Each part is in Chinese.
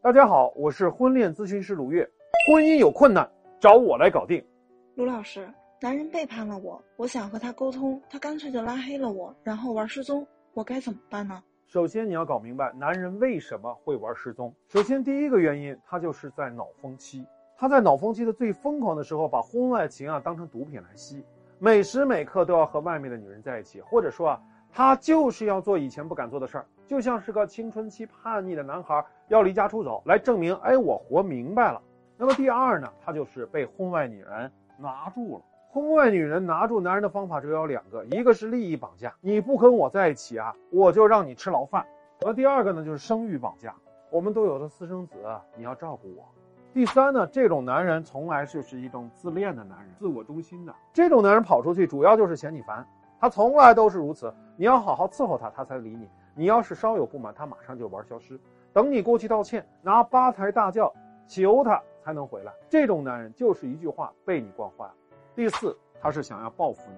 大家好，我是婚恋咨询师卢月。婚姻有困难，找我来搞定。卢老师，男人背叛了我，我想和他沟通，他干脆就拉黑了我，然后玩失踪，我该怎么办呢？首先你要搞明白，男人为什么会玩失踪。首先第一个原因，他就是在脑风期。他在脑风期的最疯狂的时候，把婚外情啊当成毒品来吸，每时每刻都要和外面的女人在一起，或者说啊，他就是要做以前不敢做的事儿，就像是个青春期叛逆的男孩要离家出走，来证明哎我活明白了。那么第二呢，他就是被婚外女人拿住了。婚外女人拿住男人的方法只有两个，一个是利益绑架，你不跟我在一起啊，我就让你吃牢饭；而第二个呢，就是生育绑架，我们都有了私生子，你要照顾我。第三呢，这种男人从来就是一种自恋的男人，自我中心的。这种男人跑出去，主要就是嫌你烦，他从来都是如此。你要好好伺候他，他才理你。你要是稍有不满，他马上就玩消失，等你过去道歉，拿八抬大轿求他才能回来。这种男人就是一句话被你惯坏了。第四，他是想要报复你，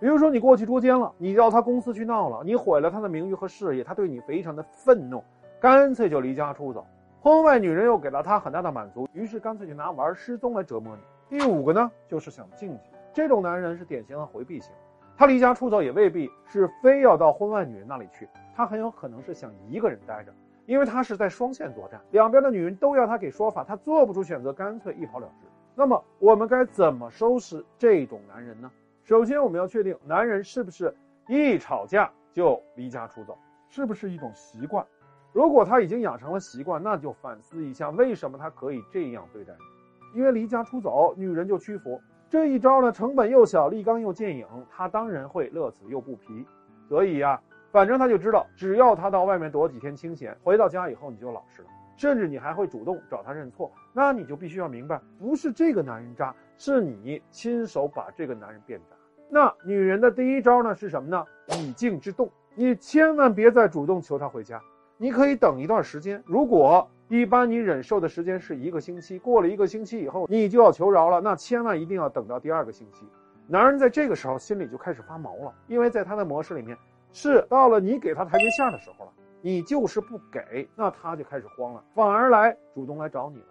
比如说你过去捉奸了，你到他公司去闹了，你毁了他的名誉和事业，他对你非常的愤怒，干脆就离家出走。婚外女人又给了他很大的满足，于是干脆就拿玩失踪来折磨你。第五个呢，就是想静静。这种男人是典型的回避型，他离家出走也未必是非要到婚外女人那里去，他很有可能是想一个人待着，因为他是在双线作战，两边的女人都要他给说法，他做不出选择，干脆一跑了之。那么我们该怎么收拾这种男人呢？首先我们要确定男人是不是一吵架就离家出走，是不是一种习惯。如果他已经养成了习惯，那就反思一下，为什么他可以这样对待你？因为离家出走，女人就屈服。这一招呢，成本又小，立竿又见影，他当然会乐此又不疲。所以呀，反正他就知道，只要他到外面躲几天清闲，回到家以后你就老实了，甚至你还会主动找他认错。那你就必须要明白，不是这个男人渣，是你亲手把这个男人变渣。那女人的第一招呢是什么呢？以静制动，你千万别再主动求他回家。你可以等一段时间，如果一般你忍受的时间是一个星期，过了一个星期以后，你就要求饶了，那千万一定要等到第二个星期。男人在这个时候心里就开始发毛了，因为在他的模式里面，是到了你给他台阶下的时候了，你就是不给，那他就开始慌了，反而来主动来找你了。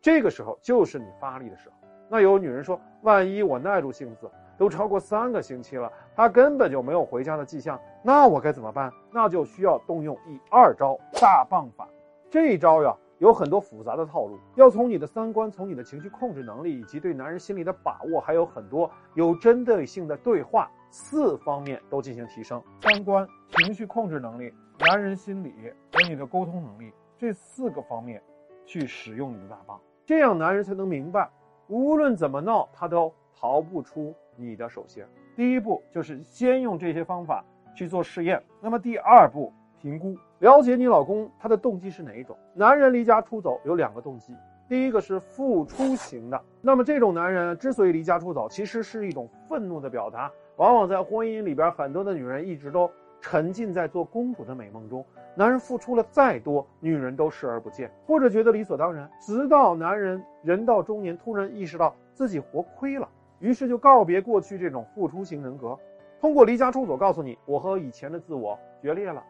这个时候就是你发力的时候。那有女人说，万一我耐住性子。都超过三个星期了，他根本就没有回家的迹象，那我该怎么办？那就需要动用第二招大棒法。这一招呀，有很多复杂的套路，要从你的三观、从你的情绪控制能力以及对男人心理的把握，还有很多有针对性的对话四方面都进行提升。三观、情绪控制能力、男人心理和你的沟通能力这四个方面，去使用你的大棒，这样男人才能明白，无论怎么闹，他都逃不出。你的手心，第一步就是先用这些方法去做试验。那么第二步，评估了解你老公他的动机是哪一种。男人离家出走有两个动机，第一个是付出型的。那么这种男人之所以离家出走，其实是一种愤怒的表达。往往在婚姻里边，很多的女人一直都沉浸在做公主的美梦中，男人付出了再多，女人都视而不见，或者觉得理所当然。直到男人人到中年，突然意识到自己活亏了。于是就告别过去这种付出型人格，通过离家出走告诉你，我和以前的自我决裂了。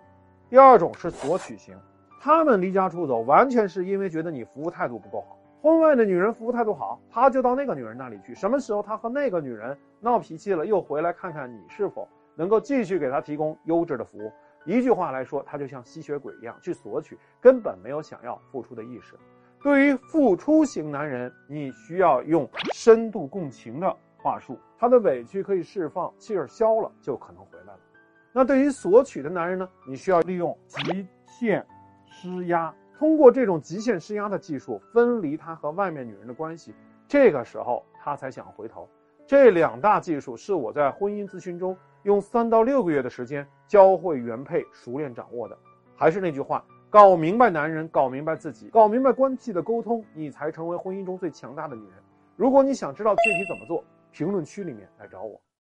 第二种是索取型，他们离家出走完全是因为觉得你服务态度不够好。婚外的女人服务态度好，他就到那个女人那里去。什么时候他和那个女人闹脾气了，又回来看看你是否能够继续给他提供优质的服务。一句话来说，他就像吸血鬼一样去索取，根本没有想要付出的意识。对于付出型男人，你需要用深度共情的话术，他的委屈可以释放，气儿消了就可能回来了。那对于索取的男人呢？你需要利用极限施压，通过这种极限施压的技术，分离他和外面女人的关系，这个时候他才想回头。这两大技术是我在婚姻咨询中用三到六个月的时间教会原配熟练掌握的。还是那句话。搞明白男人，搞明白自己，搞明白关系的沟通，你才成为婚姻中最强大的女人。如果你想知道具体怎么做，评论区里面来找我。